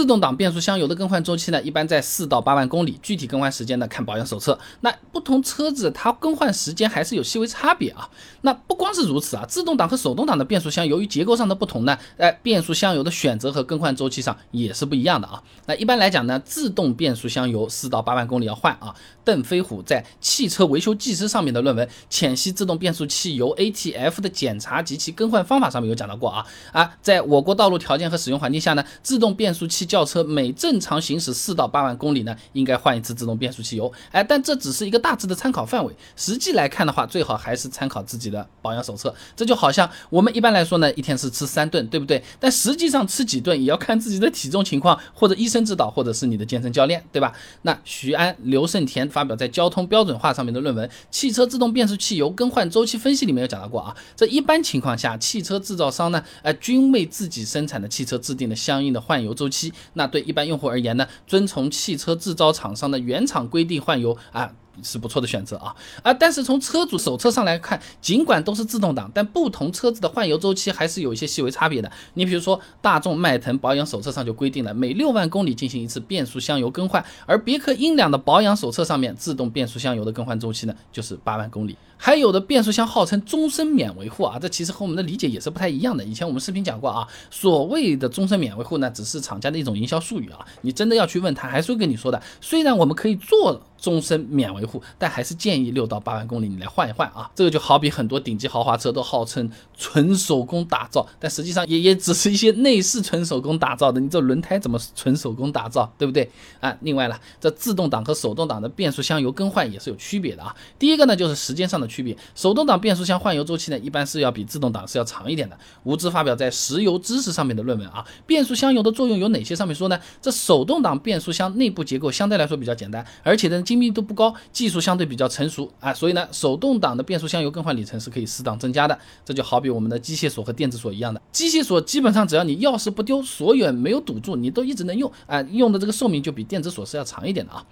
自动挡变速箱油的更换周期呢，一般在四到八万公里，具体更换时间呢看保养手册。那不同车子它更换时间还是有细微差别啊。那不光是如此啊，自动挡和手动挡的变速箱由于结构上的不同呢，哎，变速箱油的选择和更换周期上也是不一样的啊。那一般来讲呢，自动变速箱油四到八万公里要换啊。邓飞虎在《汽车维修技师》上面的论文《浅析自动变速器油 ATF 的检查及其更换方法》上面有讲到过啊啊，在我国道路条件和使用环境下呢，自动变速器轿车每正常行驶四到八万公里呢，应该换一次自动变速器油。哎，但这只是一个大致的参考范围，实际来看的话，最好还是参考自己的保养手册。这就好像我们一般来说呢，一天是吃三顿，对不对？但实际上吃几顿也要看自己的体重情况，或者医生指导，或者是你的健身教练，对吧？那徐安、刘胜田发表在《交通标准化》上面的论文《汽车自动变速器油更换周期分析》里面有讲到过啊。这一般情况下，汽车制造商呢，哎，均为自己生产的汽车制定了相应的换油周期。那对一般用户而言呢，遵从汽车制造厂商的原厂规定换油啊。是不错的选择啊啊！但是从车主手册上来看，尽管都是自动挡，但不同车子的换油周期还是有一些细微差别的。你比如说，大众迈腾保养手册上就规定了每六万公里进行一次变速箱油更换，而别克英朗的保养手册上面自动变速箱油的更换周期呢，就是八万公里。还有的变速箱号称终身免维护啊，这其实和我们的理解也是不太一样的。以前我们视频讲过啊，所谓的终身免维护呢，只是厂家的一种营销术语啊，你真的要去问他，还是会跟你说的。虽然我们可以做。终身免维护，但还是建议六到八万公里你来换一换啊。这个就好比很多顶级豪华车都号称纯手工打造，但实际上也也只是一些内饰纯手工打造的。你这轮胎怎么纯手工打造，对不对啊？另外了，这自动挡和手动挡的变速箱油更换也是有区别的啊。第一个呢就是时间上的区别，手动挡变速箱换油周期呢一般是要比自动挡是要长一点的。吴知发表在《石油知识》上面的论文啊，变速箱油的作用有哪些？上面说呢，这手动挡变速箱内部结构相对来说比较简单，而且呢。精密度不高，技术相对比较成熟啊，所以呢，手动挡的变速箱油更换里程是可以适当增加的。这就好比我们的机械锁和电子锁一样的，机械锁基本上只要你钥匙不丢，锁眼没有堵住，你都一直能用啊，用的这个寿命就比电子锁是要长一点的啊。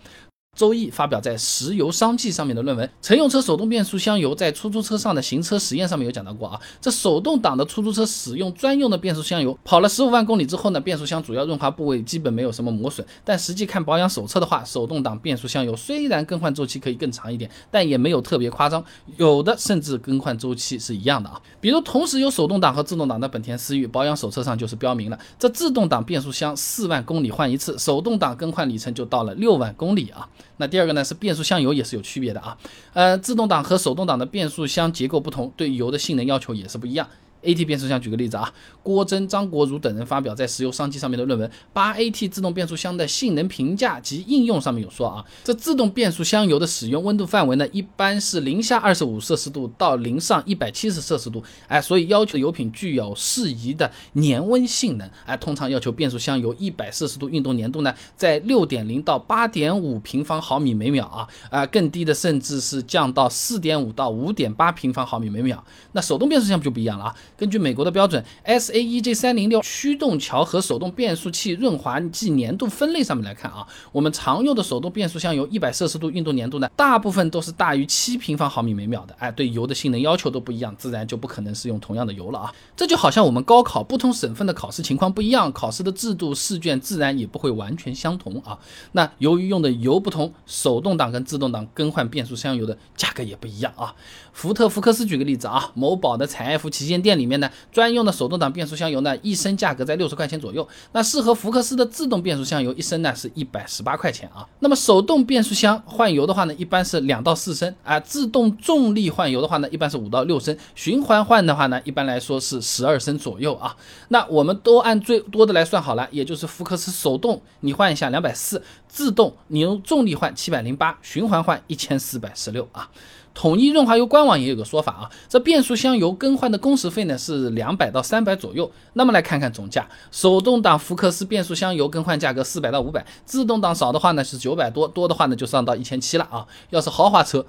周易发表在《石油商记》上面的论文《乘用车手动变速箱油在出租车上的行车实验》上面有讲到过啊，这手动挡的出租车使用专用的变速箱油，跑了十五万公里之后呢，变速箱主要润滑部位基本没有什么磨损，但实际看保养手册的话，手动挡变速箱油虽然更换周期可以更长一点，但也没有特别夸张，有的甚至更换周期是一样的啊。比如同时有手动挡和自动挡的本田思域，保养手册上就是标明了，这自动挡变速箱四万公里换一次，手动挡更换里程就到了六万公里啊。那第二个呢是变速箱油也是有区别的啊，呃，自动挡和手动挡的变速箱结构不同，对油的性能要求也是不一样。AT 变速箱，举个例子啊，郭真、张国儒等人发表在《石油商机》上面的论文《八 AT 自动变速箱的性能评价及应用》上面有说啊，这自动变速箱油的使用温度范围呢，一般是零下二十五摄氏度到零上一百七十摄氏度，哎，所以要求油品具有适宜的粘温性能，哎，通常要求变速箱油一百摄氏度运动粘度呢，在六点零到八点五平方毫米每秒啊，啊，更低的甚至是降到四点五到五点八平方毫米每秒。那手动变速箱就不一样了啊。根据美国的标准，SAEJ 三零六驱动桥和手动变速器润滑剂粘度分类上面来看啊，我们常用的手动变速箱油一百摄氏度运动粘度呢，大部分都是大于七平方毫米每秒的。哎，对油的性能要求都不一样，自然就不可能是用同样的油了啊。这就好像我们高考不同省份的考试情况不一样，考试的制度试卷自然也不会完全相同啊。那由于用的油不同，手动挡跟自动挡更换变速箱油的价格也不一样啊。福特福克斯举个例子啊，某宝的采埃孚旗舰店里。面呢，专用的手动挡变速箱油呢，一升价格在六十块钱左右。那适合福克斯的自动变速箱油，一升呢是一百十八块钱啊。那么手动变速箱换油的话呢，一般是两到四升啊。自动重力换油的话呢，一般是五到六升。循环换的话呢，一般来说是十二升左右啊。那我们都按最多的来算好了，也就是福克斯手动你换一下两百四，自动你用重力换七百零八，循环换一千四百十六啊。统一润滑油官网也有个说法啊，这变速箱油更换的工时费呢是两百到三百左右。那么来看看总价，手动挡福克斯变速箱油更换价格四百到五百，自动挡少的话呢是九百多，多的话呢就上到一千七了啊。要是豪华车，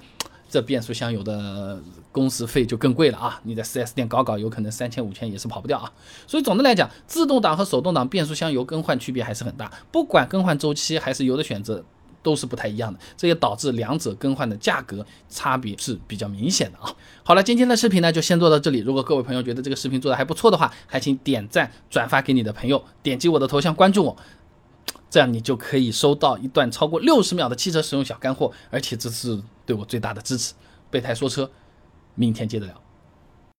这变速箱油的工时费就更贵了啊。你在 4S 店搞搞，有可能三千五千也是跑不掉啊。所以总的来讲，自动挡和手动挡变速箱油更换区别还是很大，不管更换周期还是油的选择。都是不太一样的，这也导致两者更换的价格差别是比较明显的啊。好了，今天的视频呢就先做到这里。如果各位朋友觉得这个视频做的还不错的话，还请点赞、转发给你的朋友，点击我的头像关注我。这样你就可以收到一段超过六十秒的汽车使用小干货，而且这是对我最大的支持。备胎说车，明天接着聊。